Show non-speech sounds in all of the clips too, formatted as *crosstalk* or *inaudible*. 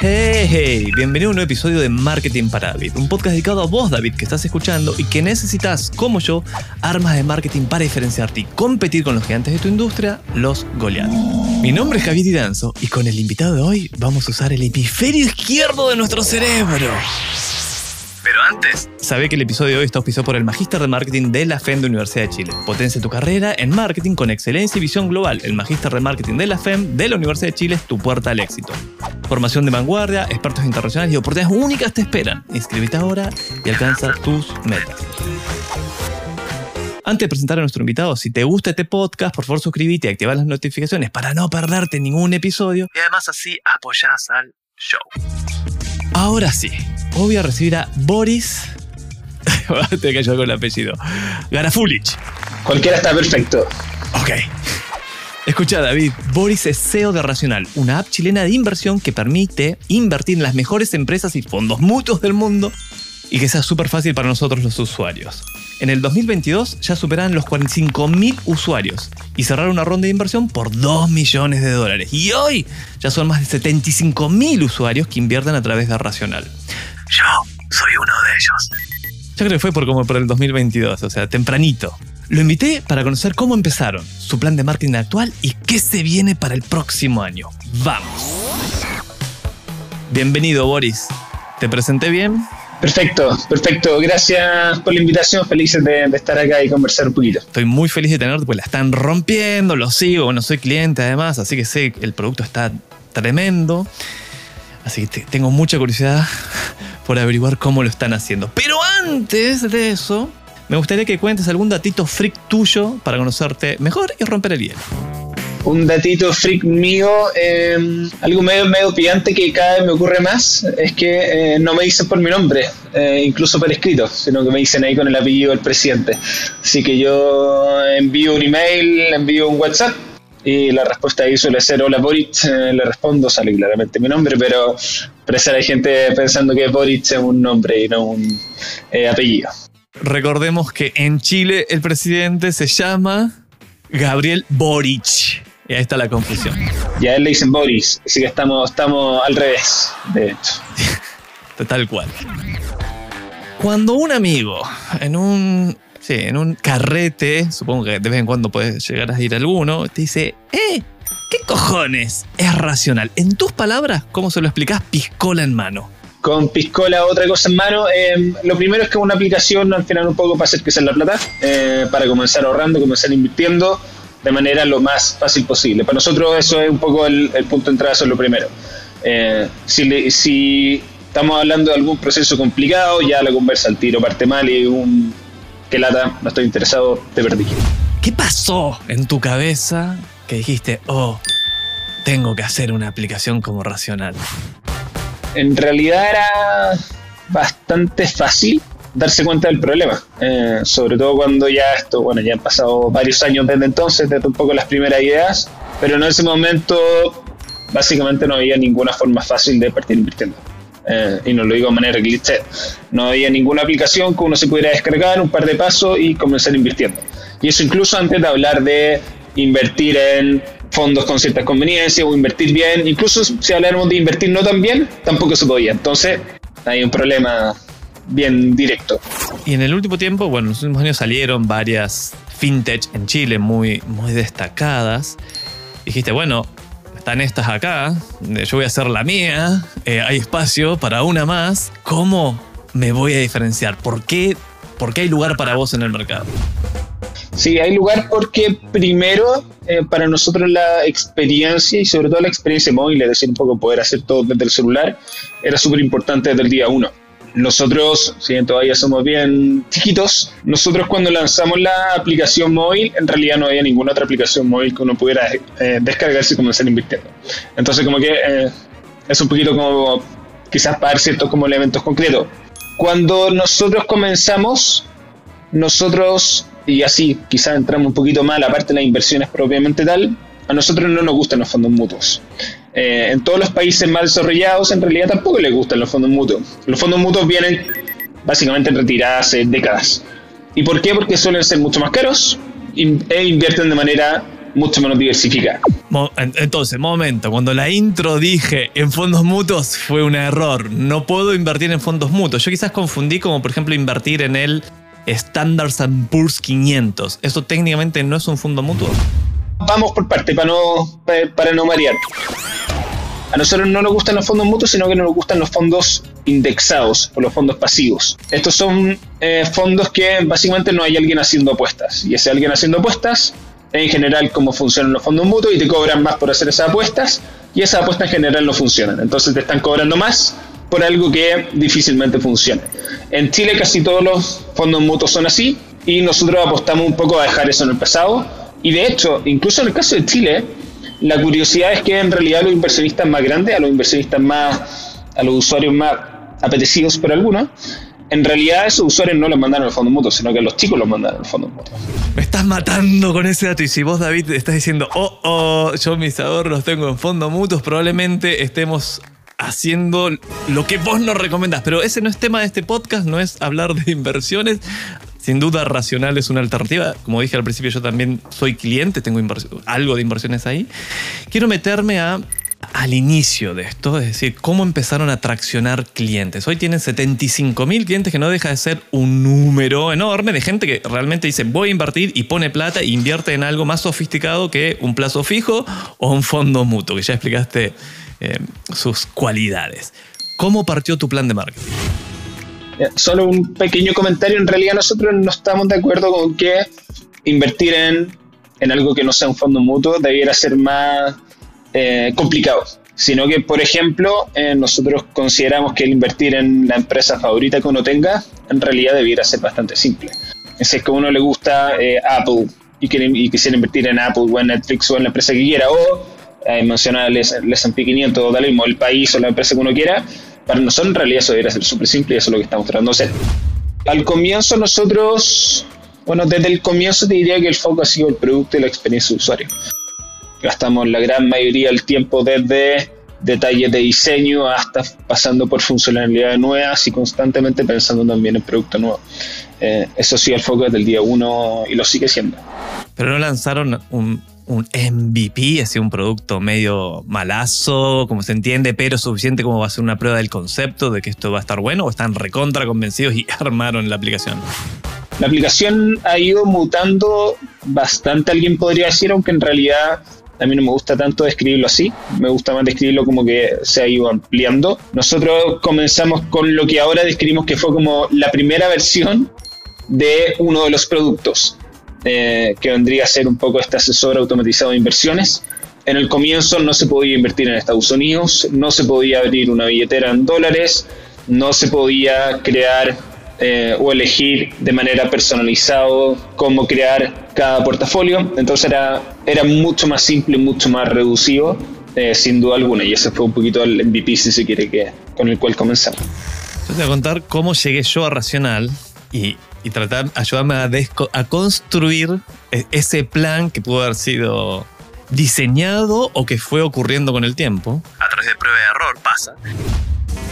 Hey, hey, bienvenido a un nuevo episodio de Marketing para David, un podcast dedicado a vos, David, que estás escuchando y que necesitas, como yo, armas de marketing para diferenciarte y competir con los gigantes de tu industria, los goleados. Mi nombre es Javier Didanzo y con el invitado de hoy vamos a usar el hemisferio izquierdo de nuestro cerebro. Sabe que el episodio de hoy está auspiciado por el Magíster de Marketing de la FEM de Universidad de Chile. Potencia tu carrera en marketing con excelencia y visión global. El Magíster de Marketing de la FEM de la Universidad de Chile es tu puerta al éxito. Formación de vanguardia, expertos internacionales y oportunidades únicas te esperan. Inscríbete ahora y alcanza tus metas. Antes de presentar a nuestro invitado, si te gusta este podcast, por favor suscríbete y activa las notificaciones para no perderte ningún episodio y además así apoyás al show. Ahora sí, voy a recibir a Boris. *laughs* Te cayó con el apellido. Garafulich. Cualquiera está perfecto. Ok. Escucha, David, Boris es CEO de Racional, una app chilena de inversión que permite invertir en las mejores empresas y fondos mutuos del mundo y que sea súper fácil para nosotros los usuarios. En el 2022 ya superan los 45.000 usuarios y cerraron una ronda de inversión por 2 millones de dólares. Y hoy ya son más de 75.000 usuarios que invierten a través de Racional. Yo soy uno de ellos. Yo creo que fue por como por el 2022, o sea, tempranito. Lo invité para conocer cómo empezaron, su plan de marketing actual y qué se viene para el próximo año. ¡Vamos! Bienvenido, Boris. ¿Te presenté bien? Perfecto, perfecto. Gracias por la invitación. Felices de, estar acá y conversar un poquito. Estoy muy feliz de tenerte, pues la están rompiendo, lo sigo, bueno, soy cliente además, así que sé que el producto está tremendo. Así que tengo mucha curiosidad *laughs* por averiguar cómo lo están haciendo. Pero antes de eso, me gustaría que cuentes algún datito freak tuyo para conocerte mejor y romper el hielo. Un datito freak mío, eh, algo medio, medio pillante que cada vez me ocurre más, es que eh, no me dicen por mi nombre, eh, incluso por escrito, sino que me dicen ahí con el apellido del presidente. Así que yo envío un email, envío un WhatsApp y la respuesta ahí suele ser hola Boric, le respondo, sale claramente mi nombre, pero parece hay gente pensando que Boric es un nombre y no un apellido. Recordemos que en Chile el presidente se llama Gabriel Boric. Y ahí está la confusión. Y a él le dicen Boris, así que estamos, estamos al revés, de hecho. *laughs* Tal cual. Cuando un amigo en un, sí, en un carrete, supongo que de vez en cuando puedes llegar a ir a alguno, te dice, ¡eh! ¿Qué cojones? Es racional. En tus palabras, ¿cómo se lo explicas? Piscola en mano con Piscola otra cosa en mano. Eh, lo primero es que una aplicación al final un poco para hacer crecer la plata, eh, para comenzar ahorrando, comenzar invirtiendo de manera lo más fácil posible. Para nosotros eso es un poco el, el punto de entrada, eso es lo primero. Eh, si, le, si estamos hablando de algún proceso complicado, ya la conversa al tiro parte mal y un que lata, no estoy interesado, te perdí. ¿Qué pasó en tu cabeza que dijiste, oh, tengo que hacer una aplicación como racional? en realidad era bastante fácil darse cuenta del problema, eh, sobre todo cuando ya esto, bueno, ya han pasado varios años desde entonces, desde un poco las primeras ideas, pero en ese momento básicamente no había ninguna forma fácil de partir invirtiendo. Eh, y no lo digo de manera cliché, no había ninguna aplicación que uno se pudiera descargar, un par de pasos y comenzar invirtiendo. Y eso incluso antes de hablar de invertir en fondos con ciertas conveniencias o invertir bien. Incluso si habláramos de invertir no tan bien, tampoco se podía. Entonces, hay un problema bien directo. Y en el último tiempo, bueno, en los últimos años salieron varias fintech en Chile muy, muy destacadas. Dijiste, bueno, están estas acá, yo voy a hacer la mía, eh, hay espacio para una más. ¿Cómo me voy a diferenciar? ¿Por qué, ¿Por qué hay lugar para vos en el mercado? Sí, hay lugar porque primero eh, para nosotros la experiencia y sobre todo la experiencia móvil, es decir, un poco poder hacer todo desde el celular, era súper importante desde el día uno. Nosotros, si todavía somos bien chiquitos, nosotros cuando lanzamos la aplicación móvil, en realidad no había ninguna otra aplicación móvil que uno pudiera eh, descargarse y comenzar invirtiendo. Entonces como que eh, es un poquito como quizás para dar ciertos como elementos concretos. Cuando nosotros comenzamos, nosotros y así quizás entramos un poquito mal, aparte de las inversiones propiamente tal, a nosotros no nos gustan los fondos mutuos. Eh, en todos los países más desarrollados en realidad tampoco les gustan los fondos mutuos. Los fondos mutuos vienen básicamente retiradas hace décadas. ¿Y por qué? Porque suelen ser mucho más caros e invierten de manera mucho menos diversificada. Entonces, momento, cuando la intro dije en fondos mutuos fue un error. No puedo invertir en fondos mutuos. Yo quizás confundí como por ejemplo invertir en el Standard Poor's 500. ¿Eso técnicamente no es un fondo mutuo? Vamos por parte para no, para no marear. A nosotros no nos gustan los fondos mutuos, sino que nos gustan los fondos indexados o los fondos pasivos. Estos son eh, fondos que básicamente no hay alguien haciendo apuestas. Y ese alguien haciendo apuestas, en general, cómo funcionan los fondos mutuos y te cobran más por hacer esas apuestas. Y esas apuestas en general no funcionan. Entonces te están cobrando más por algo que difícilmente funciona. En Chile casi todos los fondos mutuos son así y nosotros apostamos un poco a dejar eso en el pasado. Y de hecho, incluso en el caso de Chile, la curiosidad es que en realidad los inversionistas más grandes, a los inversionistas más, a los usuarios más apetecidos por algunos, en realidad esos usuarios no los mandaron al fondo mutuo, sino que los chicos los mandaron al fondo mutuo. Me estás matando con ese dato y si vos David estás diciendo, oh, oh, yo mis ahorros tengo en fondo mutuos, probablemente estemos haciendo lo que vos nos recomendás. Pero ese no es tema de este podcast, no es hablar de inversiones. Sin duda, Racional es una alternativa. Como dije al principio, yo también soy cliente, tengo algo de inversiones ahí. Quiero meterme a al inicio de esto, es decir, cómo empezaron a traccionar clientes. Hoy tienen 75 mil clientes que no deja de ser un número enorme de gente que realmente dice voy a invertir y pone plata e invierte en algo más sofisticado que un plazo fijo o un fondo mutuo, que ya explicaste eh, sus cualidades. ¿Cómo partió tu plan de marketing? Solo un pequeño comentario. En realidad nosotros no estamos de acuerdo con que invertir en, en algo que no sea un fondo mutuo debiera ser más eh, complicado. Sino que, por ejemplo, eh, nosotros consideramos que el invertir en la empresa favorita que uno tenga, en realidad debiera ser bastante simple. Si es que a uno le gusta eh, Apple y, quiere, y quisiera invertir en Apple o en Netflix o en la empresa que quiera, o eh, mencionar el S&P 500 o mismo, el país o la empresa que uno quiera, para nosotros en realidad eso debería ser súper simple y eso es lo que estamos tratando de hacer. Al comienzo nosotros, bueno, desde el comienzo te diría que el foco ha sido el producto y la experiencia de usuario. Gastamos la gran mayoría del tiempo desde detalles de diseño hasta pasando por funcionalidades nuevas y constantemente pensando también en producto nuevo. Eh, eso sí, el foco desde el día uno y lo sigue siendo. Pero no lanzaron un un MVP, así un producto medio malazo, como se entiende, pero suficiente como va a ser una prueba del concepto de que esto va a estar bueno, o están recontra convencidos y *laughs* armaron la aplicación? La aplicación ha ido mutando bastante, alguien podría decir, aunque en realidad a mí no me gusta tanto describirlo así, me gusta más describirlo como que se ha ido ampliando. Nosotros comenzamos con lo que ahora describimos que fue como la primera versión de uno de los productos. Eh, que vendría a ser un poco este asesor automatizado de inversiones. En el comienzo no se podía invertir en Estados Unidos, no se podía abrir una billetera en dólares, no se podía crear eh, o elegir de manera personalizado cómo crear cada portafolio. Entonces era, era mucho más simple, mucho más reducido, eh, sin duda alguna. Y ese fue un poquito el MVP, si se quiere, que, con el cual comenzamos. Yo te voy a contar cómo llegué yo a Racional y y tratar, ayudarme a, a construir e-, ese plan que pudo haber sido diseñado o que fue ocurriendo con el tiempo. A través de prueba de error, pasa.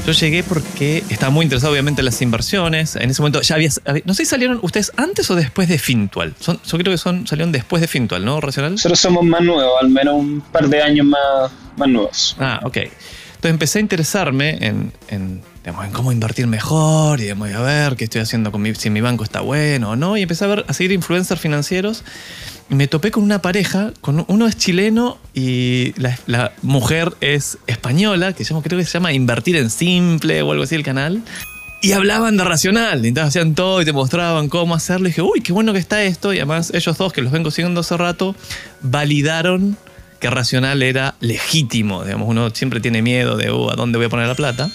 Yo llegué porque estaba muy interesado obviamente en las inversiones. En ese momento ya había... No sé si salieron ustedes antes o después de Fintual. Son, yo creo que son, salieron después de Fintual, ¿no, Racional? Nosotros somos más nuevos, al menos un par de años más, más nuevos. Ah, ok. Entonces empecé a interesarme en, en en cómo invertir mejor y a ver qué estoy haciendo con mi, si mi banco está bueno o no. Y empecé a, ver, a seguir influencers financieros y me topé con una pareja, con uno es chileno y la, mujer es española, que yo creo que se llama Invertir en Simple o algo así el canal. Y hablaban de racional, entonces hacían todo y te mostraban cómo hacerlo. Y dije, uy, qué bueno que está esto. Y además ellos dos, que los vengo siguiendo hace rato, validaron que racional era legítimo. Digamos, uno siempre tiene miedo de, uh, ¿a dónde voy a poner la plata?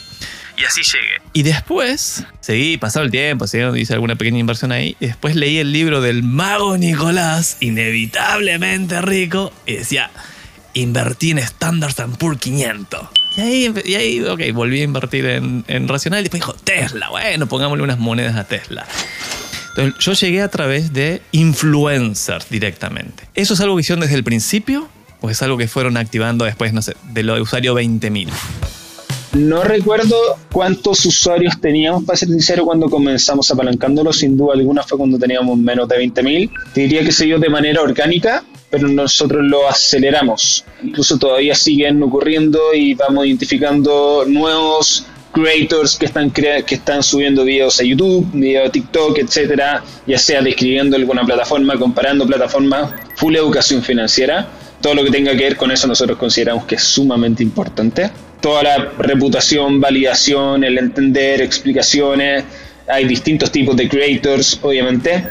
Y así llegué. Y después, seguí, pasado el tiempo, hice alguna pequeña inversión ahí. Y después leí el libro del mago Nicolás, inevitablemente rico, y decía, invertí en Standard Poor's 500. Y ahí, y ahí, ok, volví a invertir en, en Racional y después dijo, Tesla, bueno, pongámosle unas monedas a Tesla. Entonces, yo llegué a través de influencers directamente. ¿Eso es algo que hicieron desde el principio? ¿O es algo que fueron activando después, no sé, de lo de usuario 20.000? No recuerdo cuántos usuarios teníamos, para ser sincero, cuando comenzamos apalancándolo. Sin duda alguna fue cuando teníamos menos de 20.000. Te diría que se dio de manera orgánica, pero nosotros lo aceleramos. Incluso todavía siguen ocurriendo y vamos identificando nuevos creators que están, que están subiendo videos a YouTube, videos a TikTok, etcétera, ya sea describiendo alguna plataforma, comparando plataformas, full educación financiera. Todo lo que tenga que ver con eso nosotros consideramos que es sumamente importante toda la reputación, validación, el entender, explicaciones. Hay distintos tipos de creators, obviamente.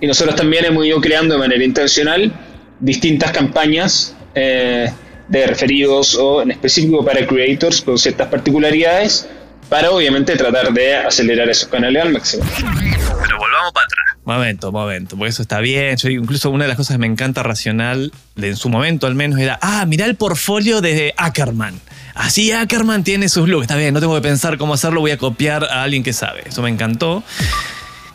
Y nosotros también hemos ido creando de manera intencional distintas campañas eh, de referidos o en específico para creators con ciertas particularidades para obviamente tratar de acelerar esos canales al máximo. Pero para atrás. Momento, momento, porque eso está bien. Incluso una de las cosas que me encanta racional, de en su momento al menos, era, ah, mirá el portfolio de Ackerman. Así Ackerman tiene sus looks. Está bien, no tengo que pensar cómo hacerlo, voy a copiar a alguien que sabe. Eso me encantó.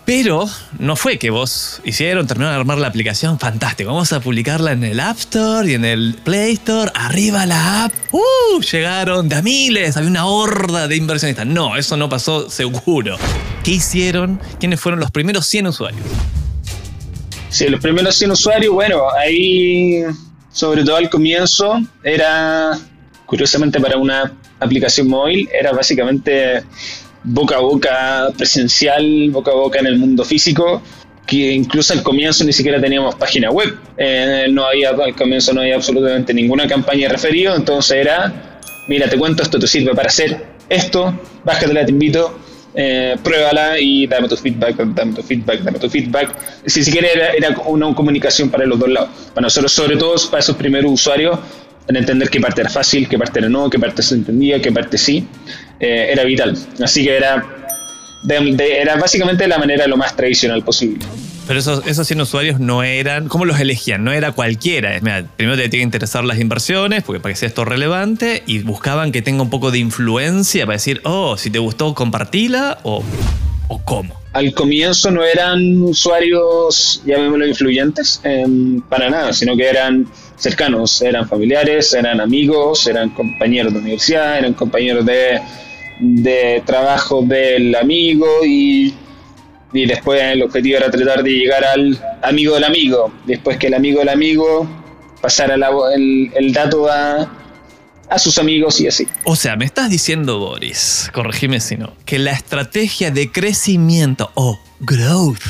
Pero no fue que vos hicieron, terminaron de armar la aplicación, fantástico. Vamos a publicarla en el App Store y en el Play Store. Arriba la app. ¡Uh! Llegaron de a miles, había una horda de inversionistas. No, eso no pasó seguro. ¿Qué hicieron? ¿Quiénes fueron los primeros 100 usuarios? Sí, los primeros 100 usuarios, bueno, ahí, sobre todo al comienzo, era curiosamente para una aplicación móvil, era básicamente boca a boca presencial, boca a boca en el mundo físico, que incluso al comienzo ni siquiera teníamos página web. Eh, no había, al comienzo no había absolutamente ninguna campaña de referido, entonces era, mira, te cuento, esto te sirve para hacer esto, bájatela, te invito, eh, pruébala y dame tu feedback, dame tu feedback, dame tu feedback. Si siquiera era, era una comunicación para los dos lados. Para nosotros, sobre todo para esos primeros usuarios, en entender qué parte era fácil, qué parte era no, qué parte se entendía, qué parte sí, eh, era vital. Así que era, era básicamente la manera lo más tradicional posible. Pero esos, esos 100 usuarios no eran, ¿cómo los elegían? No era cualquiera. primero te tiene que interesar las inversiones, porque para que sea esto relevante, y buscaban que tenga un poco de influencia para decir, oh, si te gustó, compartila, o, o cómo. Al comienzo no eran usuarios, llamémoslo influyentes, em, para nada, sino que eran cercanos, eran familiares, eran amigos, eran compañeros de universidad, eran compañeros de, de trabajo del amigo y, y después el objetivo era tratar de llegar al amigo del amigo, después que el amigo del amigo pasara el, el dato a, a sus amigos y así. O sea, me estás diciendo, Boris, corregime si no, que la estrategia de crecimiento o growth,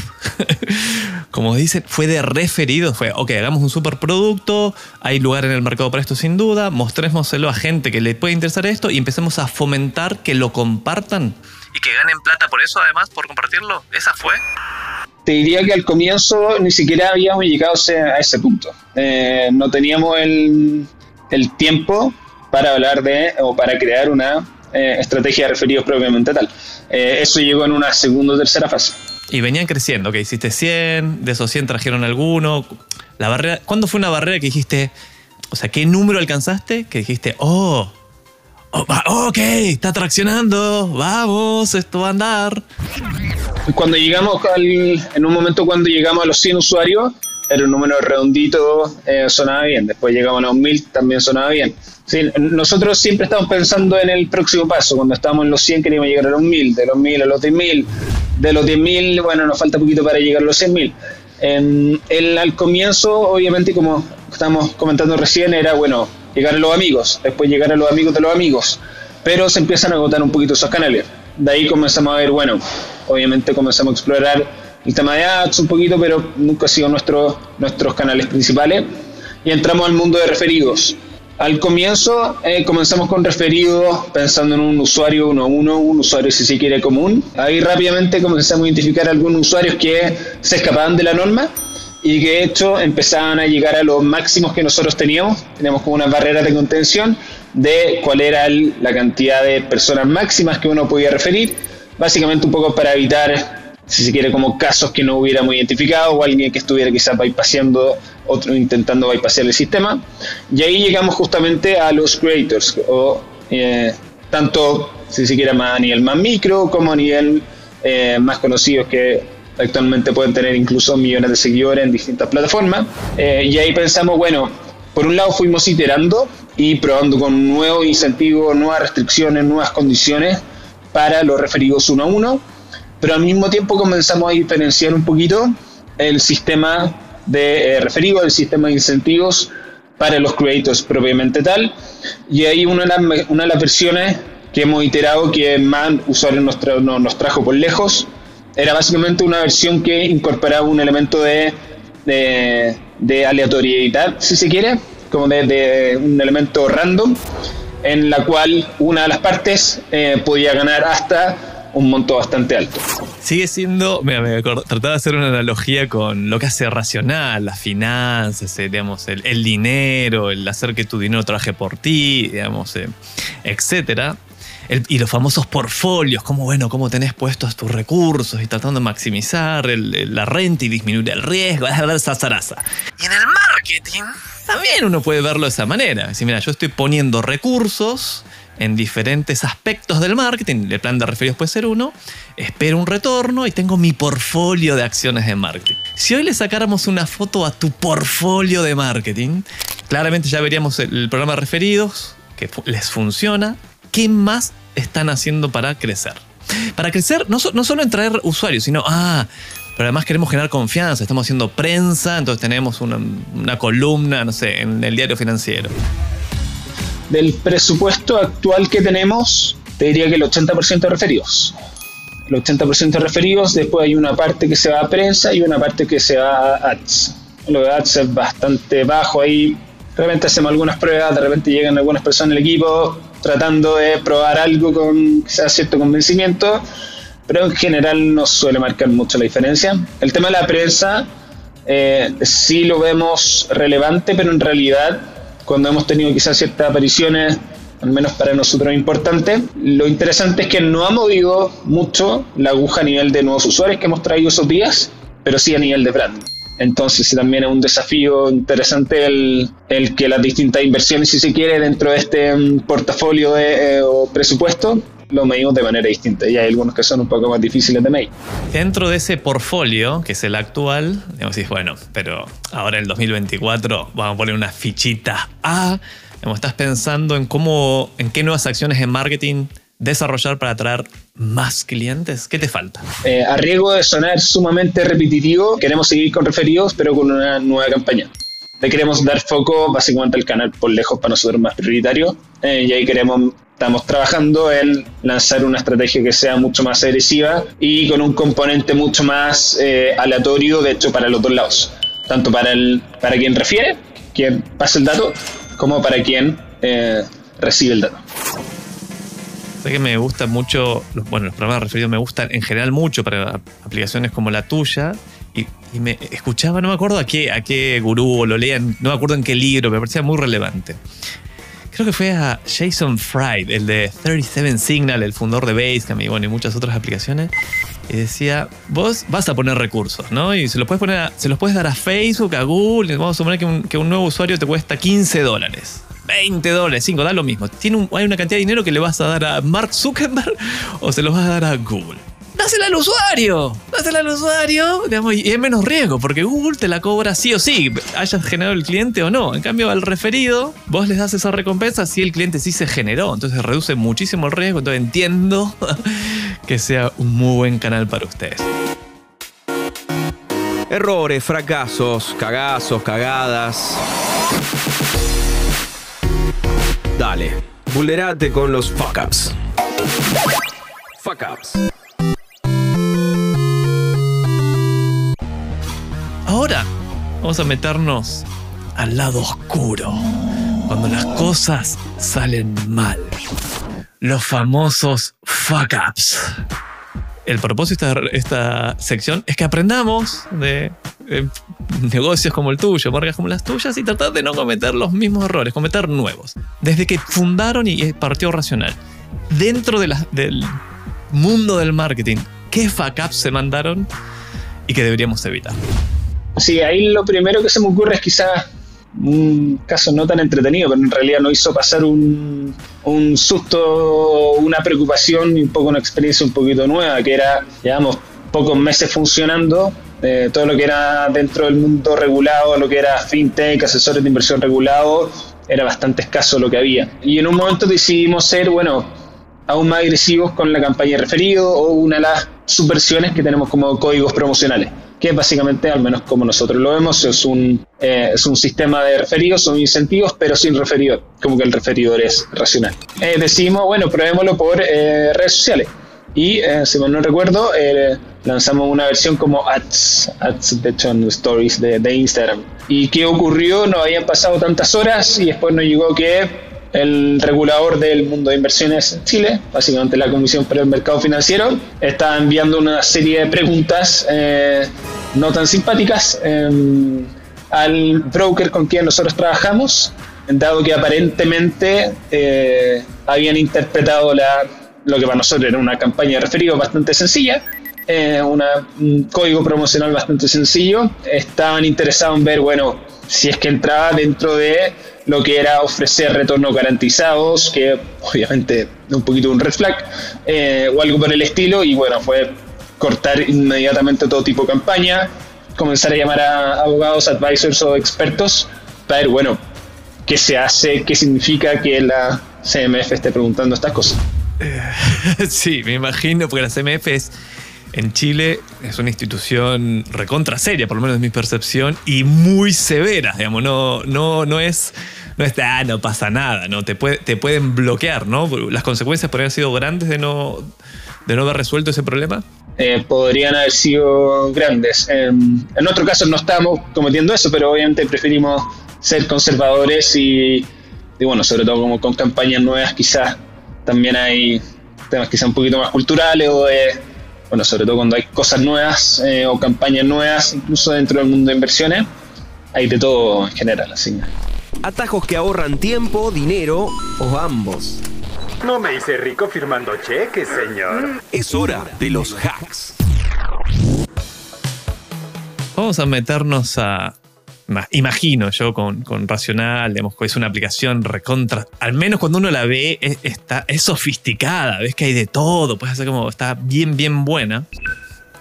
*laughs* como dicen, fue de referido, fue, ok, hagamos un superproducto, hay lugar en el mercado para esto sin duda, mostrémoselo a gente que le puede interesar esto y empecemos a fomentar que lo compartan. Y que ganen plata por eso, además, por compartirlo. ¿Esa fue? Te diría que al comienzo ni siquiera habíamos llegado a ese punto. Eh, no teníamos el, el tiempo para hablar de o para crear una eh, estrategia de referidos propiamente tal. Eh, eso llegó en una segunda o tercera fase. Y venían creciendo, que hiciste 100, de esos 100 trajeron alguno. La barrera, ¿Cuándo fue una barrera que dijiste, o sea, qué número alcanzaste que dijiste, oh, oh ok, está traccionando, vamos, esto va a andar? Cuando llegamos, al, en un momento cuando llegamos a los 100 usuarios, era un número redondito, eh, sonaba bien. Después llegamos a los 1000, también sonaba bien. nosotros siempre estamos pensando en el próximo paso. Cuando estábamos en los 100 queríamos llegar a los 1000, de los 1000 a los 10.000. De los 10.000, bueno, nos falta poquito para llegar a los 100.000. En, el, al comienzo, obviamente, como estamos comentando recién, era, bueno, llegar a los amigos, después llegar a los amigos de los amigos. Pero se empiezan a agotar un poquito esos canales. De ahí comenzamos a ver, bueno, obviamente comenzamos a explorar el tema de ads un poquito, pero nunca ha sido nuestro, nuestros canales principales. Y entramos al mundo de referidos. Al comienzo eh, comenzamos con referidos pensando en un usuario uno a uno, un usuario si se quiere común. Ahí rápidamente comenzamos a identificar algunos usuarios que se escapaban de la norma y que de hecho empezaban a llegar a los máximos que nosotros teníamos. Teníamos como una barrera de contención de cuál era la cantidad de personas máximas que uno podía referir, básicamente un poco para evitar si se quiere, como casos que no hubiéramos identificado o alguien que estuviera quizás bypassando, otro intentando bypassear el sistema. Y ahí llegamos justamente a los creators, o eh, tanto, si se quiere, más a nivel más micro como a nivel eh, más conocidos que actualmente pueden tener incluso millones de seguidores en distintas plataformas. Eh, y ahí pensamos, bueno, por un lado fuimos iterando y probando con nuevos incentivos, nuevas restricciones, nuevas condiciones para los referidos uno a uno, pero al mismo tiempo comenzamos a diferenciar un poquito el sistema de eh, referidos, el sistema de incentivos para los creators propiamente tal, y ahí una de las, una de las versiones que hemos iterado que más usuarios nos, nos trajo por lejos era básicamente una versión que incorporaba un elemento de, de, aleatoriedad, si se quiere, como de, un elemento random, en la cual una de las partes eh, podía ganar hasta un monto bastante alto. Sigue siendo, mira, me trataba de hacer una analogía con lo que hace racional, las finanzas, eh, digamos, el, dinero, el hacer que tu dinero trabaje por ti, digamos, eh, etcétera y los famosos portfolios, como bueno, cómo tenés puestos tus recursos y tratando de maximizar la renta y disminuir el riesgo, es verdad, zaraza. Y en el marketing también uno puede verlo de esa manera. Decir, mira, yo estoy poniendo recursos en diferentes aspectos del marketing, el plan de referidos puede ser uno, espero un retorno y tengo mi portfolio de acciones de marketing. Si hoy le sacáramos una foto a tu portfolio de marketing, claramente ya veríamos el programa de referidos, que les funciona, ¿qué más están haciendo para crecer? Para crecer, no, solo en traer usuarios, sino, ah, pero además queremos generar confianza, estamos haciendo prensa, entonces tenemos una, una columna, no sé, en el diario financiero. Del presupuesto actual que tenemos, te diría que el 80% de referidos. El 80% de referidos, después hay una parte que se va a prensa y una parte que se va a ads. Lo de ads es bastante bajo ahí. De repente hacemos algunas pruebas, de repente llegan algunas personas el equipo, tratando de probar algo con quizás cierto convencimiento, pero en general no suele marcar mucho la diferencia. El tema de la prensa eh, sí lo vemos relevante, pero en realidad cuando hemos tenido quizás ciertas apariciones, al menos para nosotros importantes, lo interesante es que no ha movido mucho la aguja a nivel de nuevos usuarios que hemos traído esos días, pero sí a nivel de brand. Entonces también es un desafío interesante el, que las distintas inversiones, si se quiere, dentro de este mm, portafolio eh, o presupuesto, lo medimos de manera distinta y hay algunos que son un poco más difíciles de medir. Dentro de ese portfolio, que es el actual, digamos, bueno, pero ahora en el 2024 vamos a poner una fichita A. estás pensando en cómo, en qué nuevas acciones en marketing desarrollar para atraer más clientes? ¿Qué te falta? Eh, a riesgo de sonar sumamente repetitivo, queremos seguir con referidos, pero con una nueva campaña. Le queremos dar foco básicamente al canal por lejos para nosotros más prioritario eh, y ahí queremos estamos trabajando en lanzar una estrategia que sea mucho más agresiva y con un componente mucho más eh, aleatorio, de hecho, para los dos lados. Tanto para, el, para quien refiere, quien pasa el dato, como para quien eh, recibe el dato. Sé que me gusta mucho, bueno, los programas referidos me gustan en general mucho para aplicaciones como la tuya. Y, me escuchaba, no me acuerdo a qué, a qué gurú lo leían, no me acuerdo en qué libro, me parecía muy relevante. Creo que fue a Jason Fried, el de 37 Signal, el fundador de Basecamp y, y muchas otras aplicaciones. Y decía, vos vas a poner recursos, ¿no? Y se los puedes, poner se los puedes dar a Facebook, a Google. Vamos a suponer que un, un nuevo usuario te cuesta 15 dólares. 20 dólares, 5, da lo mismo. Tiene hay una cantidad de dinero que le vas a dar a Mark Zuckerberg *laughs* o se los vas a dar a Google. Dásela al usuario, dásela al usuario, digamos, y es menos riesgo, porque Google te la cobra sí o sí, hayas generado el cliente o no. En cambio, al referido, vos les das esa recompensa si el cliente sí se generó, entonces reduce muchísimo el riesgo, entonces entiendo *laughs* que sea un muy buen canal para ustedes. Errores, fracasos, cagazos, cagadas. Dale, vulnerate con los fuck ups. Fuck ups. Ahora vamos a meternos al lado oscuro, cuando las cosas salen mal. Los famosos fuck ups el propósito de esta sección es que aprendamos de, negocios como el tuyo, marcas como las tuyas y tratar de no cometer los mismos errores, cometer nuevos. Desde que fundaron y partió Racional, dentro de del mundo del marketing, ¿qué fuck ups se mandaron y que deberíamos evitar? Sí, ahí lo primero que se me ocurre es quizás un caso no tan entretenido, pero en realidad nos hizo pasar un, un susto, una preocupación y un poco una experiencia un poquito nueva, que era, llevamos pocos meses funcionando eh, todo lo que era dentro del mundo regulado, lo que era fintech, asesores de inversión regulado, era bastante escaso lo que había. Y en un momento decidimos ser, bueno, aún más agresivos con la campaña de referido o una de las subversiones que tenemos como códigos promocionales que básicamente, al menos como nosotros lo vemos, es un, eh, es un sistema de referidos, son incentivos, pero sin referidor, como que el referidor es racional. Eh, decimos, bueno, probémoslo por eh, redes sociales. Y, si mal no recuerdo, lanzamos una versión como ads, ads de hecho en stories de, de Instagram. ¿Y qué ocurrió? No habían pasado tantas horas y después nos llegó que el regulador del mundo de inversiones en Chile, básicamente la Comisión para el Mercado Financiero, está enviando una serie de preguntas eh, no tan simpáticas em, al broker con quien nosotros trabajamos, dado que aparentemente eh, habían interpretado la, lo que para nosotros era una campaña de referido bastante sencilla, eh, un código promocional bastante sencillo, estaban interesados en ver, bueno, si es que entraba dentro de lo que era ofrecer retornos garantizados, que obviamente un poquito un red flag, eh, o algo por el estilo, y bueno, fue cortar inmediatamente todo tipo de campaña, comenzar a llamar a abogados, advisors o expertos para ver, bueno, qué se hace, qué significa que la CMF esté preguntando estas cosas. *laughs* Sí, me imagino, porque la CMF es en Chile es una institución recontra seria, por lo menos es mi percepción, y muy severa, digamos, no, no, no es, no es, ah, no pasa nada, ¿no? Te, te pueden bloquear, ¿no? Las consecuencias podrían haber sido grandes de no, de no haber resuelto ese problema. Eh, podrían haber sido grandes. en otro caso no estamos cometiendo eso, pero obviamente preferimos ser conservadores y, bueno, sobre todo como con campañas nuevas quizás también hay temas quizás un poquito más culturales o bueno, sobre todo cuando hay cosas nuevas eh, o campañas nuevas, incluso dentro del mundo de inversiones, hay de todo en general, así. Atajos que ahorran tiempo, dinero o ambos. No me hice rico firmando cheques, señor. Es hora de los hacks. Vamos a meternos a imagino yo con, con Racional, digamos, que es una aplicación recontra, al menos cuando uno la ve, es, está, es sofisticada, ves que hay de todo, puedes hacer como, está bien, bien buena.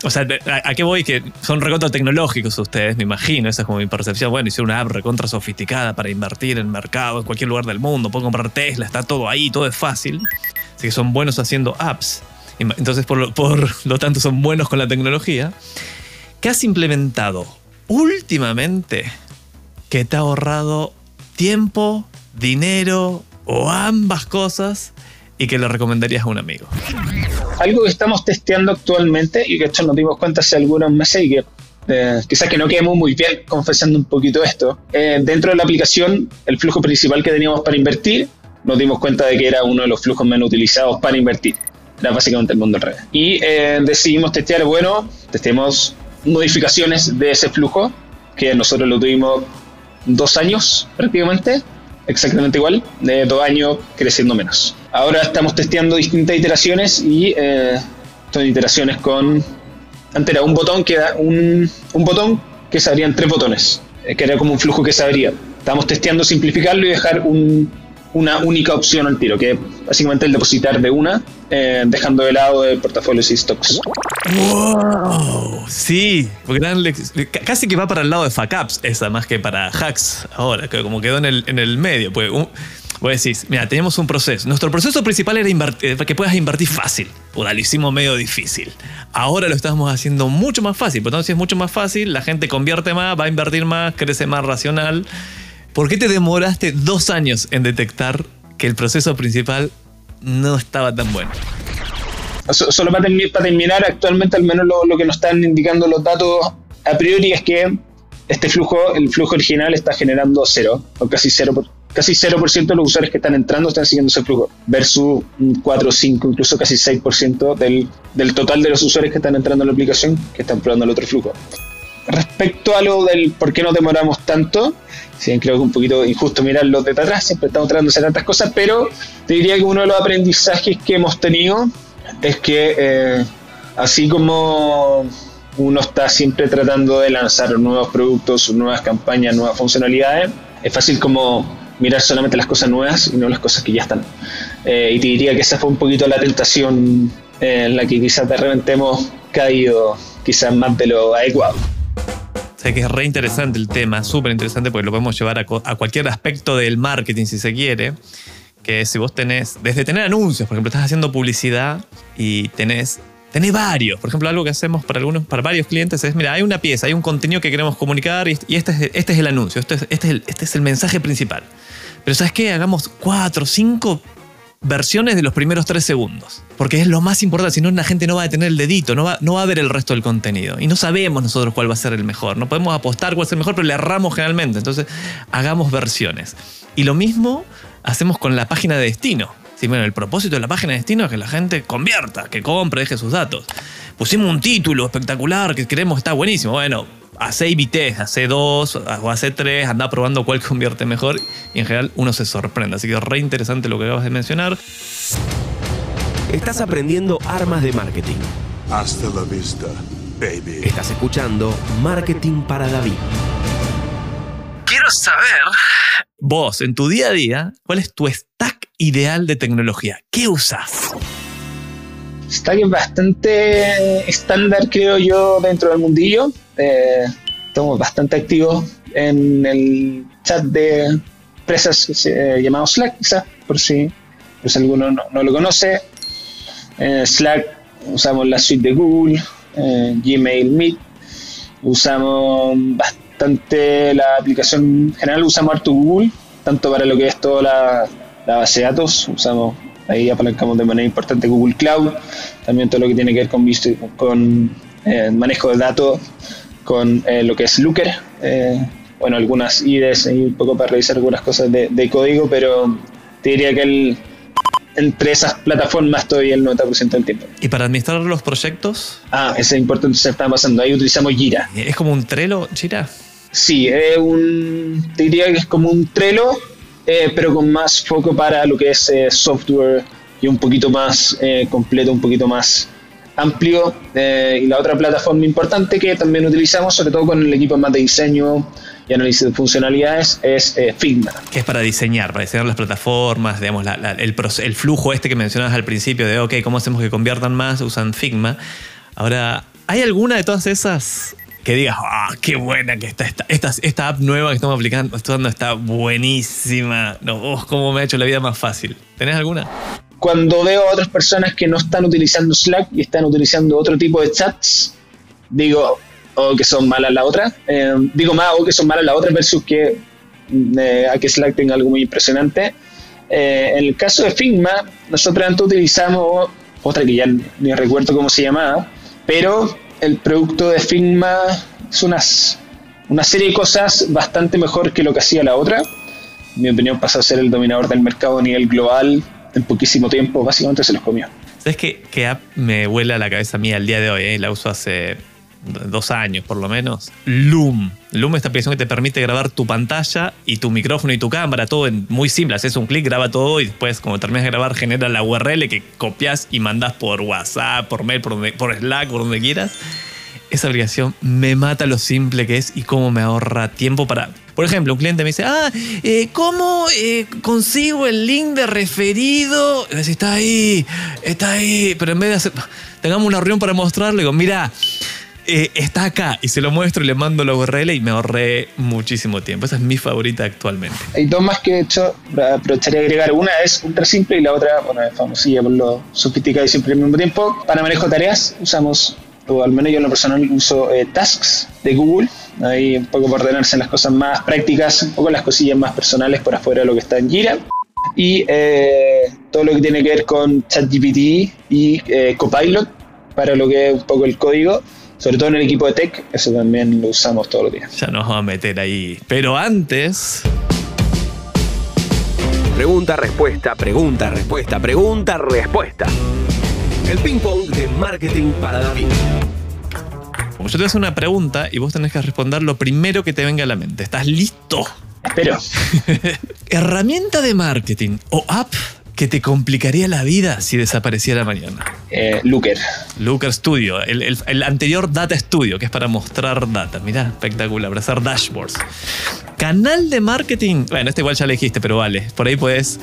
O sea, ¿a, qué voy? Que son recontra tecnológicos ustedes, me imagino, esa es como mi percepción. Bueno, hicieron una app recontra sofisticada para invertir en mercado, en cualquier lugar del mundo, puedo comprar Tesla, está todo ahí, todo es fácil. Así que son buenos haciendo apps. Entonces, por lo, tanto, son buenos con la tecnología. ¿Qué has implementado últimamente que te ha ahorrado tiempo, dinero o ambas cosas y que le recomendarías a un amigo? Algo que estamos testeando actualmente y que esto nos dimos cuenta hace algunos meses y que eh, quizás que no quedemos muy bien confesando un poquito esto. Eh, dentro de la aplicación, el flujo principal que teníamos para invertir, nos dimos cuenta de que era uno de los flujos menos utilizados para invertir. Era básicamente el mundo al revés. Y eh, decidimos testear, bueno, testemos modificaciones de ese flujo, que nosotros lo tuvimos dos años prácticamente, exactamente igual, de dos años creciendo menos. Ahora estamos testeando distintas iteraciones y eh, son iteraciones con... Antes era un botón que da un, un botón que se abrían tres botones, eh, que era como un flujo que se abría. Estamos testeando simplificarlo y dejar un, una única opción al tiro, que es básicamente el depositar de una, eh, dejando de lado el portafolios y stocks. ¡Wow! Sí, porque casi que va para el lado de fuck-ups esa, más que para hacks ahora, que como quedó en el, en el medio. Pues, un, vos decís, mira, teníamos un proceso. Nuestro proceso principal era invertir, eh, que puedas invertir fácil. Puta, lo hicimos medio difícil. Ahora lo estamos haciendo mucho más fácil. Por tanto, si es mucho más fácil, la gente convierte más, va a invertir más, crece más racional. ¿Por qué te demoraste dos años en detectar que el proceso principal no estaba tan bueno? Solo para, terminar, actualmente al menos lo, que nos están indicando los datos a priori es que este flujo, el flujo original está generando cero, o casi cero, casi 0% de los usuarios que están entrando están siguiendo ese flujo, versus un 4, 5, incluso casi 6% del, del total de los usuarios que están entrando en la aplicación que están probando el otro flujo. Respecto a lo del por qué nos demoramos tanto, Sí, creo que es un poquito injusto mirarlo desde atrás, siempre estamos tratando de hacer tantas cosas, pero te diría que uno de los aprendizajes que hemos tenido es que eh, así como uno está siempre tratando de lanzar nuevos productos, nuevas campañas, nuevas funcionalidades, es fácil como mirar solamente las cosas nuevas y no las cosas que ya están. Eh, y te diría que esa fue un poquito la tentación en la que quizás de repente hemos caído quizás más de lo adecuado. O que es re interesante el tema, súper interesante porque lo podemos llevar a, cualquier aspecto del marketing si se quiere. Que si vos tenés, desde tener anuncios, por ejemplo, estás haciendo publicidad y tenés, tenés varios. Por ejemplo, algo que hacemos para algunos, para varios clientes es, mira, hay una pieza, hay un contenido que queremos comunicar y, y este, es, este es el anuncio, este es, este, es el, este es el mensaje principal. Pero ¿sabes qué? Hagamos cuatro, cinco versiones de los primeros tres segundos. Porque es lo más importante, si no la gente no va a tener el dedito, no va, no va a ver el resto del contenido. Y no sabemos nosotros cuál va a ser el mejor. No podemos apostar cuál es el mejor, pero le erramos generalmente. Entonces, hagamos versiones. Y lo mismo hacemos con la página de destino. Sí, bueno, el propósito de la página de destino es que la gente convierta, que compre, deje sus datos. Pusimos un título espectacular que creemos está buenísimo. Bueno, hace test, hace dos o hace tres, anda probando cuál convierte mejor y en general uno se sorprende. Así que re interesante lo que acabas de mencionar. Estás aprendiendo armas de marketing. Hasta la vista, baby. Estás escuchando Marketing para David. Quiero saber, vos en tu día a día, ¿cuál es tu stack ideal de tecnología? ¿Qué usas? Stack es bastante estándar, creo yo, dentro del mundillo. Eh, estamos bastante activos en el chat de empresas eh, llamado Slack, quizás, por si, si alguno no, lo conoce. Eh, Slack usamos la suite de Google, eh, Gmail Meet, usamos bastante la aplicación en general, usamos harto Google, tanto para lo que es toda la, base de datos, usamos ahí apalancamos de manera importante Google Cloud, también todo lo que tiene que ver con, con manejo de datos, con eh, lo que es Looker, eh, bueno, algunas IDEs y un poco para revisar algunas cosas de, de código, pero te diría que el, entre esas plataformas estoy el 90% del tiempo. ¿Y para administrar los proyectos? Ah, eso es importante, se está pasando. Ahí utilizamos Jira. ¿Es como un Trello, Chira? Sí, es un, te diría que es como un Trello, eh, pero con más foco para lo que es eh, software y un poquito más eh, completo, un poquito más amplio. Eh, y la otra plataforma importante que también utilizamos, sobre todo con el equipo más de diseño y análisis de funcionalidades, es eh, Figma. Que es para diseñar, para diseñar las plataformas, digamos, el flujo este que mencionabas al principio de, ok, ¿cómo hacemos que conviertan más? Usan Figma. Ahora, ¿hay alguna de todas esas que digas, ah, qué buena que está esta, esta, esta app nueva que estamos aplicando, estudiando está buenísima? No, oh, cómo me ha hecho la vida más fácil. ¿Tenés alguna? Cuando veo a otras personas que no están utilizando Slack y están utilizando otro tipo de chats, digo, o que son malas la otra, eh, digo más o que son malas la otra versus que eh, a que Slack tenga algo muy impresionante. Eh, en el caso de Figma, nosotros antes utilizamos otra que ya ni recuerdo cómo se llamaba, pero el producto de Figma es unas, una serie de cosas bastante mejor que lo que hacía la otra. En mi opinión pasó a ser el dominador del mercado a nivel global en poquísimo tiempo, básicamente se los comió. ¿Sabes qué, qué app me vuela a la cabeza mía el día de hoy? eh? La uso hace dos años por lo menos. Loom. Loom es esta aplicación que te permite grabar tu pantalla y tu micrófono y tu cámara, todo en- muy simple. Haces un clic, graba todo y después, cuando terminas de grabar, genera la URL que copias y mandas por WhatsApp, por mail, por, por Slack, por donde quieras. Esa aplicación me mata lo simple que es y cómo me ahorra tiempo para. Por ejemplo, un cliente me dice, ah, eh, ¿cómo eh, consigo el link de referido? Está ahí, está ahí. Pero en vez de hacer, tengamos una reunión para mostrarle, digo, mira, eh, está acá. Y se lo muestro y le mando la URL y me ahorré muchísimo tiempo. Esa es mi favorita actualmente. Hay dos más que de hecho aprovecharía agregar. Una es ultra simple y la otra, bueno, es famosilla por lo sofisticada y simple al mismo tiempo. Para manejo de tareas usamos, o al menos yo en lo personal uso eh, Tasks de Google. Ahí un poco para ordenarse en las cosas más prácticas, un poco las cosillas más personales por afuera de lo que está en Jira. Y eh, todo lo que tiene que ver con ChatGPT y eh, Copilot para lo que es un poco el código, sobre todo en el equipo de tech, eso también lo usamos todos los días. Ya nos vamos a meter ahí. Pero antes, Pregunta, respuesta, pregunta, respuesta, pregunta, respuesta. El ping pong de marketing para David. como yo te hacer una pregunta y vos tenés que responder lo primero que te venga a la mente. ¿Estás listo? Espero. *laughs* Herramienta de marketing o app que te complicaría la vida si desapareciera mañana. Eh, Looker. Looker Studio, el, el- el anterior Data Studio, que es para mostrar data. Mirá, espectacular, para hacer dashboards. Canal de marketing. Bueno, este igual ya le dijiste, pero vale. Por ahí puedes.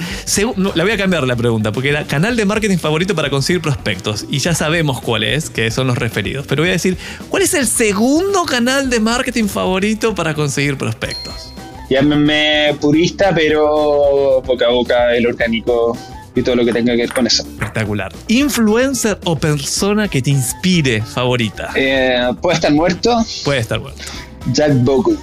no, la voy a cambiar la pregunta, porque era canal de marketing favorito para conseguir prospectos. Y ya sabemos cuál es, que son los referidos. Pero voy a decir, ¿cuál es el segundo canal de marketing favorito para conseguir prospectos? Llámenme purista, pero boca a boca, el orgánico y todo lo que tenga que ver con eso. Espectacular. Influencer o persona que te inspire favorita. Eh, puede estar muerto. Puede estar bueno. Jack Bogle,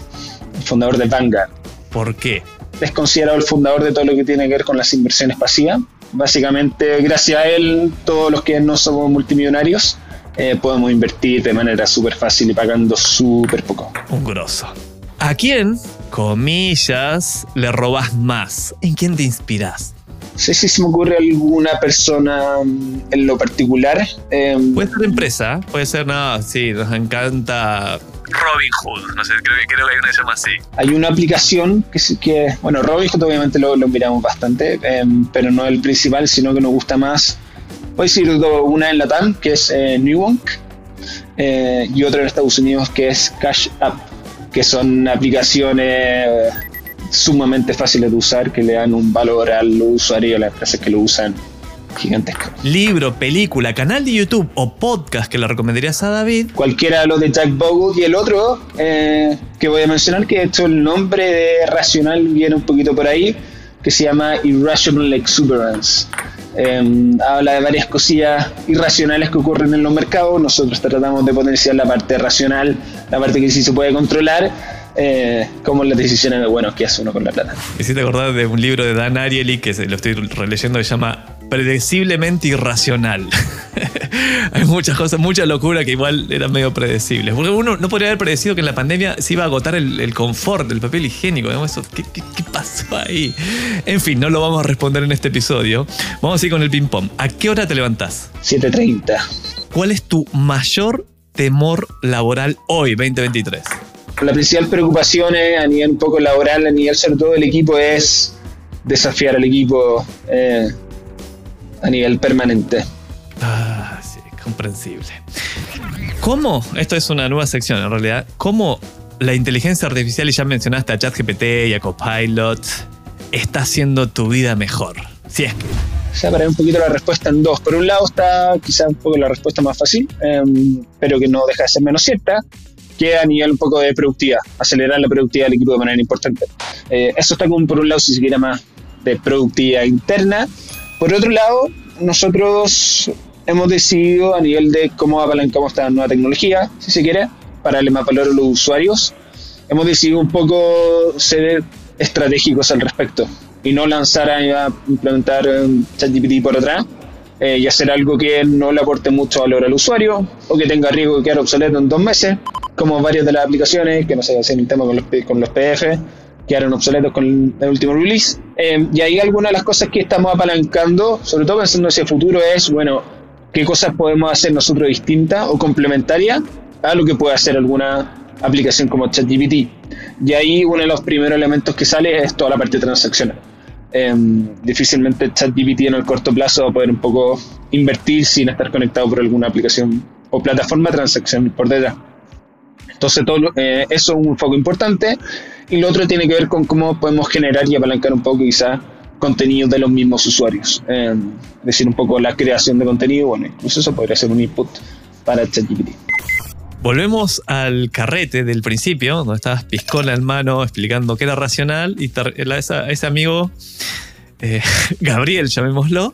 fundador de Vanguard. ¿Por qué? es considerado el fundador de todo lo que tiene que ver con las inversiones pasivas. Básicamente, gracias a él, todos los que no somos multimillonarios eh, podemos invertir de manera súper fácil y pagando súper poco. Un grosso. ¿A quién, comillas, le robas más? ¿En quién te inspiras? No sé si se me ocurre alguna persona mm, en lo particular. eh, Puede ser empresa, puede ser, no, sí, nos encanta Robin Hood, no sé, creo, que- creo que hay una que se llama así. hay una aplicación que, sí que bueno, Robinhood obviamente lo, lo miramos bastante, eh, pero no el principal, sino que nos gusta más. Voy a decir do- una en Latam, que es eh, Nubank, eh, y otra en Estados Unidos, que es Cash App, que son aplicaciones sumamente fáciles de usar, que le dan un valor al usuario y a las empresas que lo usan gigantesco. Libro, película, canal de YouTube o podcast que le recomendarías a David. cualquiera de los de Jack Bogle y el otro eh, que voy a mencionar que de hecho el nombre de Racional viene un poquito por ahí que se llama Irrational Exuberance Eh, habla de varias cosillas irracionales que ocurren en los mercados. Nosotros tratamos de potenciar la parte racional la parte que sí se puede controlar eh, como las decisiones de bueno qué hace uno con la plata. Me hiciste acordar de un libro de Dan Ariely que lo estoy releyendo que se llama Predeciblemente Irracional. *laughs* Hay muchas cosas, mucha locura que igual eran medio predecibles. Porque uno no podría haber predecido que en la pandemia se iba a agotar el, el confort del papel higiénico. digamos, eso, ¿qué, qué, qué pasó ahí? En fin, no lo vamos a responder en este episodio. Vamos a ir con el ping-pong. ¿A qué hora te levantás? 7.30 ¿Cuál es tu mayor temor laboral hoy, 2023? La principal preocupación es, a nivel un poco laboral, a nivel sobre todo del equipo, es desafiar al equipo eh, a nivel permanente. Ah, sí, comprensible. ¿Cómo? Esto es una nueva sección en realidad. ¿Cómo la inteligencia artificial, y ya mencionaste a ChatGPT y a Copilot, está haciendo tu vida mejor? Si es que. Separaré un poquito la respuesta en dos. Por un lado está quizás un poco la respuesta más fácil, eh, pero que no deja de ser menos cierta, que a nivel un poco de productividad, acelerar la productividad del equipo de manera importante. Eh, eso está como por un lado, si se quiere, más de productividad interna. Por otro lado, nosotros hemos decidido a nivel de cómo apalancamos esta nueva tecnología, si se quiere, para darle más valor a los usuarios, hemos decidido un poco ser estratégicos al respecto y no lanzar a, implementar um, ChatGPT por atrás eh, y hacer algo que no le aporte mucho valor al usuario o que tenga riesgo de quedar obsoleto en dos meses, como varias de las aplicaciones, que no sé, hacen el tema con los, con los quedaron obsoletos con el último release. Eh, y ahí algunas de las cosas que estamos apalancando, sobre todo pensando hacia el futuro, es, bueno, qué cosas podemos hacer nosotros distintas o complementarias a lo que puede hacer alguna aplicación como ChatGPT. Y ahí uno de los primeros elementos que sale es toda la parte transaccional. Eh, difícilmente ChatGPT en el corto plazo va a poder un poco invertir sin estar conectado por alguna aplicación o plataforma de por detrás. Entonces, todo, eh, eso es un foco importante. Y lo otro tiene que ver con cómo podemos generar y apalancar un poco quizás contenido de los mismos usuarios. Es decir, un poco la creación de contenido. Bueno, incluso eso podría ser un input para ChatGPT. Volvemos al carrete del principio, donde estabas piscola en mano explicando que era racional y ese amigo, eh, *laughs* Gabriel, llamémoslo,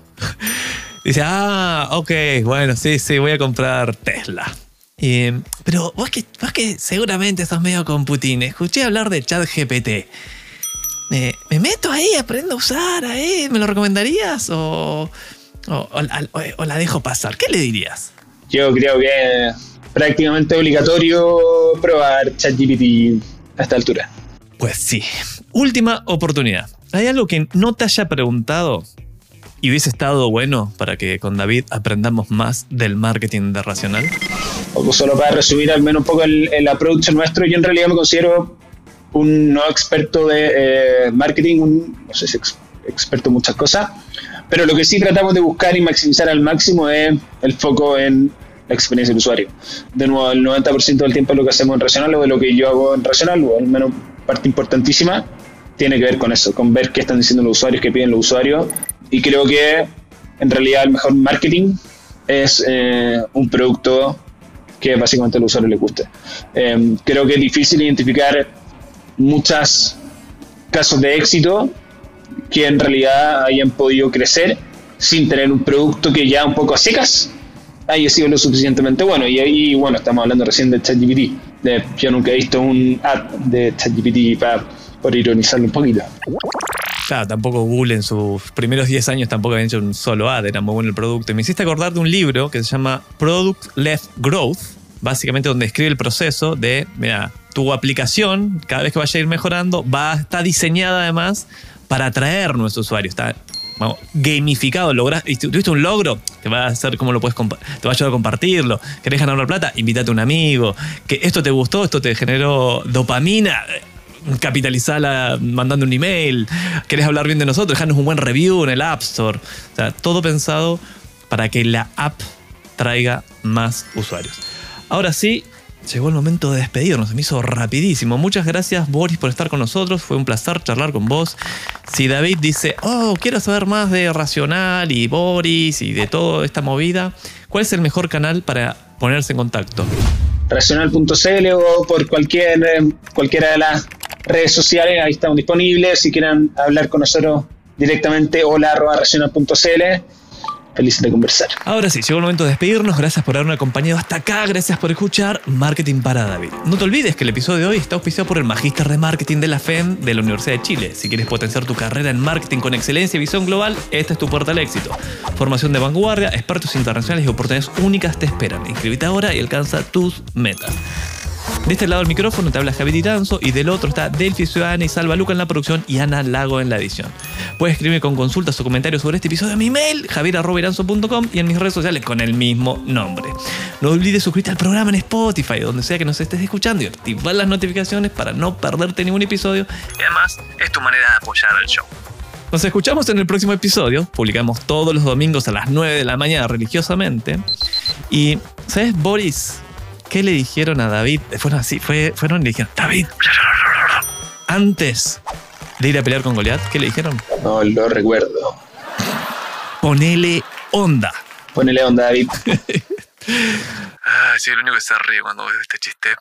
dice, ah, ok, bueno, sí, sí, voy a comprar Tesla. Y, pero vos que, vos que seguramente sos medio computín, escuché hablar de ChatGPT. Eh, ¿Me meto ahí, aprendo a usar ahí? ¿Me lo recomendarías? ¿O, o, o la- o la dejo pasar? ¿Qué le dirías? Yo creo que es prácticamente obligatorio probar ChatGPT a esta altura. Pues sí. Última oportunidad. ¿Hay algo que no te haya preguntado y hubiese estado bueno para que con David aprendamos más del marketing de Racional? O solo para resumir al menos un poco el, el approach nuestro, yo en realidad me considero un no experto de eh, marketing, un, no sé si ex- experto en muchas cosas, Pero lo que sí tratamos de buscar y maximizar al máximo es el foco en la experiencia del usuario. De nuevo, el 90% del tiempo lo que hacemos en Racional o de lo que yo hago en Racional, o al menos parte importantísima, tiene que ver con eso, con ver qué están diciendo los usuarios, qué piden los usuarios. Y creo que en realidad el mejor marketing es eh, un producto que básicamente al usuario le guste. Eh, creo que es difícil identificar muchos casos de éxito que en realidad hayan podido crecer sin tener un producto que ya un poco a secas haya sido lo suficientemente bueno. Y ahí, bueno, estamos hablando recién de ChatGPT. Yo nunca he visto un ad de ChatGPT para, por ironizarlo un poquito. Claro, tampoco Google en sus primeros 10 años tampoco había hecho un solo ad, era muy bueno el producto. Y me hiciste acordar de un libro que se llama Product Led Growth, básicamente donde describe el proceso de, mira, tu aplicación, cada vez que vaya a ir mejorando, va, está diseñada además para atraer nuestros usuarios. Está vamos, gamificado, logras, tuviste un logro, te va a hacer cómo lo puedes te va a ayudar a compartirlo. ¿Querés ganar una plata? Invítate a un amigo. Que esto te gustó, esto te generó dopamina. Capitalizala mandando un email. ¿Querés hablar bien de nosotros? Dejarnos un buen review en el App Store. O sea, todo pensado para que la app traiga más usuarios. Ahora sí, llegó el momento de despedirnos. Se me hizo rapidísimo. Muchas gracias, Boris, por estar con nosotros. Fue un placer charlar con vos. Si David dice, oh, quiero saber más de Racional y Boris y de toda esta movida, ¿cuál es el mejor canal para ponerse en contacto? racional.cl o por cualquier eh, cualquiera de las redes sociales, ahí estamos disponibles. Si quieren hablar con nosotros directamente, hola arroba. Felices de conversar. Ahora sí, llegó el momento de despedirnos. Gracias por haberme acompañado hasta acá. Gracias por escuchar Marketing para David. No te olvides que el episodio de hoy está auspiciado por el Magíster de Marketing de la FEM de la Universidad de Chile. Si quieres potenciar tu carrera en marketing con excelencia y visión global, esta es tu puerta al éxito. Formación de vanguardia, expertos internacionales y oportunidades únicas te esperan. Inscríbete ahora y alcanza tus metas. De este lado del micrófono te habla Javier Tiranzo y del otro está Delphi Ciudadana y Salva Luca en la producción y Ana Lago en la edición. Puedes escribirme con consultas o comentarios sobre este episodio a mi mail, javier.iranzo.com y en mis redes sociales con el mismo nombre. No olvides suscribirte al programa en Spotify, donde sea que nos estés escuchando y activar las notificaciones para no perderte ningún episodio. Y además, es tu manera de apoyar al show. Nos escuchamos en el próximo episodio. Publicamos todos los domingos a las 9 de la mañana religiosamente. Y, ¿sabes, Boris? ¿Qué le dijeron a David? Fueron así, fue, fueron y le dijeron, David, antes de ir a pelear con Goliat, ¿qué le dijeron? No lo recuerdo. Ponele onda. Ponele onda, David. *laughs* Ah, sí, el único que se ríe cuando ves este chiste